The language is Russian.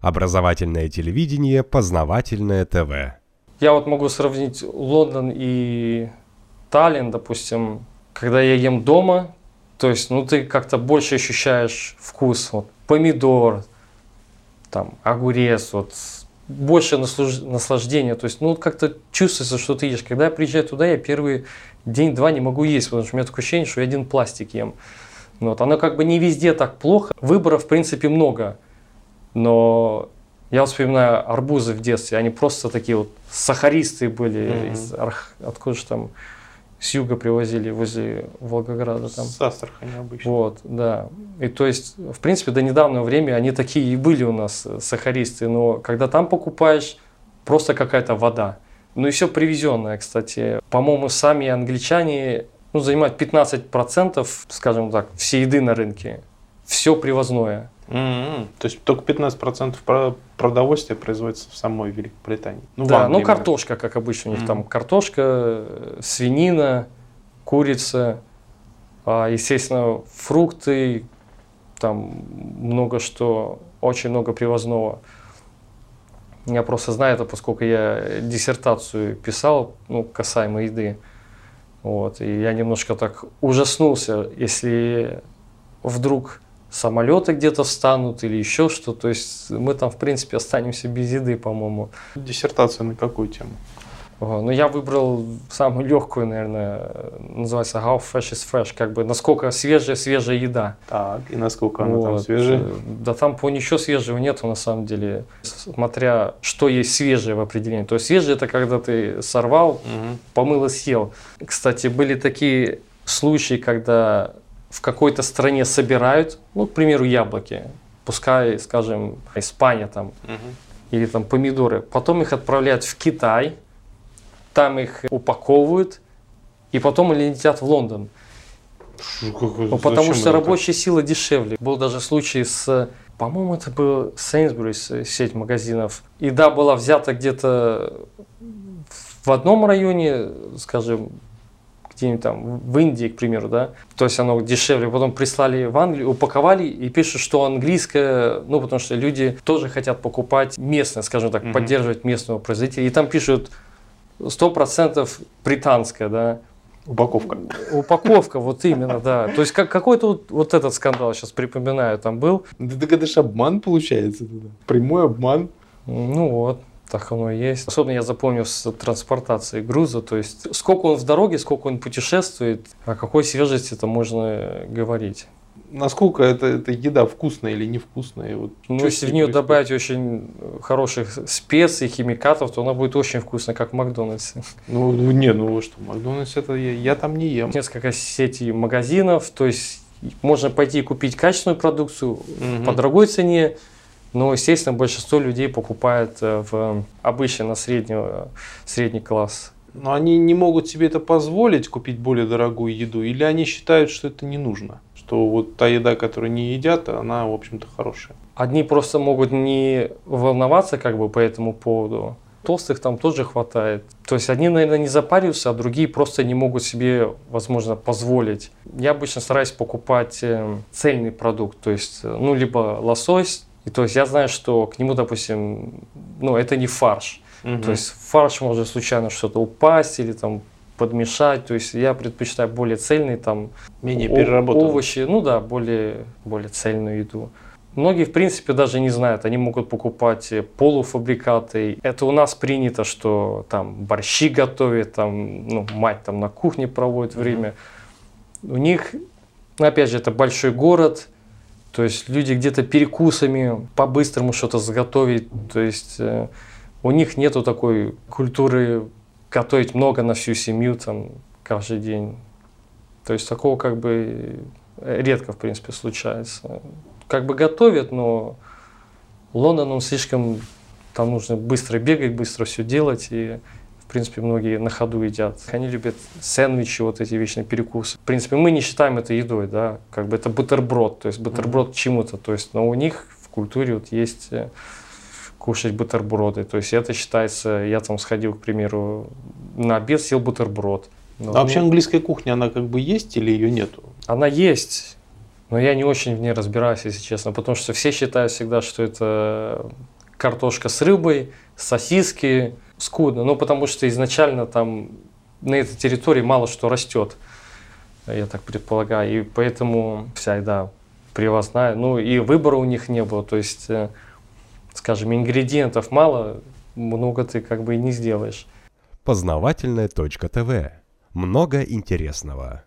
Образовательное телевидение, познавательное ТВ. Я вот могу сравнить Лондон и Таллин, допустим, когда я ем дома, то есть, ну, ты как-то больше ощущаешь вкус, вот, помидор, там, огурец, вот, больше наслаж... наслаждения, то есть, ну, как-то чувствуется, что ты ешь. Когда я приезжаю туда, я первый день-два не могу есть, потому что у меня такое ощущение, что я один пластик ем. Вот, оно как бы не везде так плохо, выборов, в принципе, много, но я вспоминаю арбузы в детстве, они просто такие вот сахаристые были, mm-hmm. из, откуда же там, с юга привозили возле Волгограда. Там. С Астрахани обычно. Вот, да. И то есть, в принципе, до недавнего времени они такие и были у нас, э, сахаристые, но когда там покупаешь, просто какая-то вода. Ну и все привезенное, кстати. По-моему, сами англичане ну, занимают 15%, скажем так, всей еды на рынке. Все привозное. Mm-hmm. То есть только 15% продовольствия производится в самой Великобритании. Ну, да, ну картошка, как обычно, у них mm-hmm. там картошка, свинина, курица, а, естественно, фрукты, там много что, очень много привозного. Я просто знаю это, поскольку я диссертацию писал, ну, касаемо еды. Вот, и я немножко так ужаснулся, если вдруг самолеты где-то встанут или еще что. То есть мы там, в принципе, останемся без еды, по-моему. Диссертация на какую тему? Ну, я выбрал самую легкую, наверное, называется How fresh is fresh, как бы насколько свежая свежая еда. Так, и насколько она вот. там свежая? Да там по ничего свежего нету на самом деле, смотря что есть свежее в определении. То есть свежее это когда ты сорвал, угу. помыл и съел. Кстати, были такие случаи, когда в какой-то стране собирают, ну, к примеру, яблоки, пускай, скажем, Испания там, угу. или там помидоры, потом их отправляют в Китай, там их упаковывают, и потом они летят в Лондон. Ну, потому что рабочая сила дешевле. Был даже случай с, по-моему, это был Sainsbury's, сеть магазинов. Еда была взята где-то в одном районе, скажем, где-нибудь там в Индии, к примеру, да, то есть оно дешевле, потом прислали в Англию, упаковали и пишут, что английское, ну, потому что люди тоже хотят покупать местное, скажем так, mm-hmm. поддерживать местного производителя, и там пишут 100% британское, да, Упаковка. Упаковка, вот именно, да. То есть как, какой-то вот, вот этот скандал, сейчас припоминаю, там был. Да, это же обман получается. Прямой обман. Ну вот. Так оно и есть. Особенно я запомнил с транспортацией груза, то есть сколько он в дороге, сколько он путешествует, о какой свежести это можно говорить. Насколько это, это еда вкусная или невкусная? Вот ну, если в нее происходит? добавить очень хороших специй, химикатов, то она будет очень вкусная, как в Макдональдсе. Ну, ну не, ну что, Макдональдс это я, я там не ем. Несколько сетей магазинов, то есть можно пойти купить качественную продукцию угу. по дорогой цене, но, естественно, большинство людей покупает э, в обычно на среднего, средний класс. Но они не могут себе это позволить, купить более дорогую еду, или они считают, что это не нужно? Что вот та еда, которую не едят, она, в общем-то, хорошая. Одни просто могут не волноваться как бы по этому поводу. Толстых там тоже хватает. То есть одни, наверное, не запариваются, а другие просто не могут себе, возможно, позволить. Я обычно стараюсь покупать э, цельный продукт. То есть, э, ну, либо лосось, и то есть я знаю, что к нему, допустим, ну, это не фарш. Угу. То есть фарш может случайно что-то упасть или там подмешать. То есть я предпочитаю более цельный, там, менее переработанный. овощи, ну да, более, более цельную еду. Многие, в принципе, даже не знают, они могут покупать полуфабрикаты. Это у нас принято, что там борщи готовят, там, ну, мать там на кухне проводит время. У них, ну, опять же, это большой город, то есть люди где-то перекусами по-быстрому что-то заготовить. То есть э, у них нету такой культуры готовить много на всю семью там каждый день. То есть такого как бы редко, в принципе, случается. Как бы готовят, но Лондон, он слишком, там нужно быстро бегать, быстро все делать, и в принципе, многие на ходу едят. Они любят сэндвичи, вот эти вечные перекусы. В принципе, мы не считаем это едой, да, как бы это бутерброд, то есть бутерброд чему-то, то есть, но у них в культуре вот есть э, кушать бутерброды. То есть это считается, я там сходил, к примеру, на обед съел бутерброд. Но, а вообще английская кухня, она как бы есть или ее нету? Она есть. Но я не очень в ней разбираюсь, если честно, потому что все считают всегда, что это картошка с рыбой, сосиски, скудно. Ну, потому что изначально там на этой территории мало что растет, я так предполагаю. И поэтому вся еда привозная. Ну, и выбора у них не было. То есть, э, скажем, ингредиентов мало, много ты как бы и не сделаешь. Познавательная точка ТВ. Много интересного.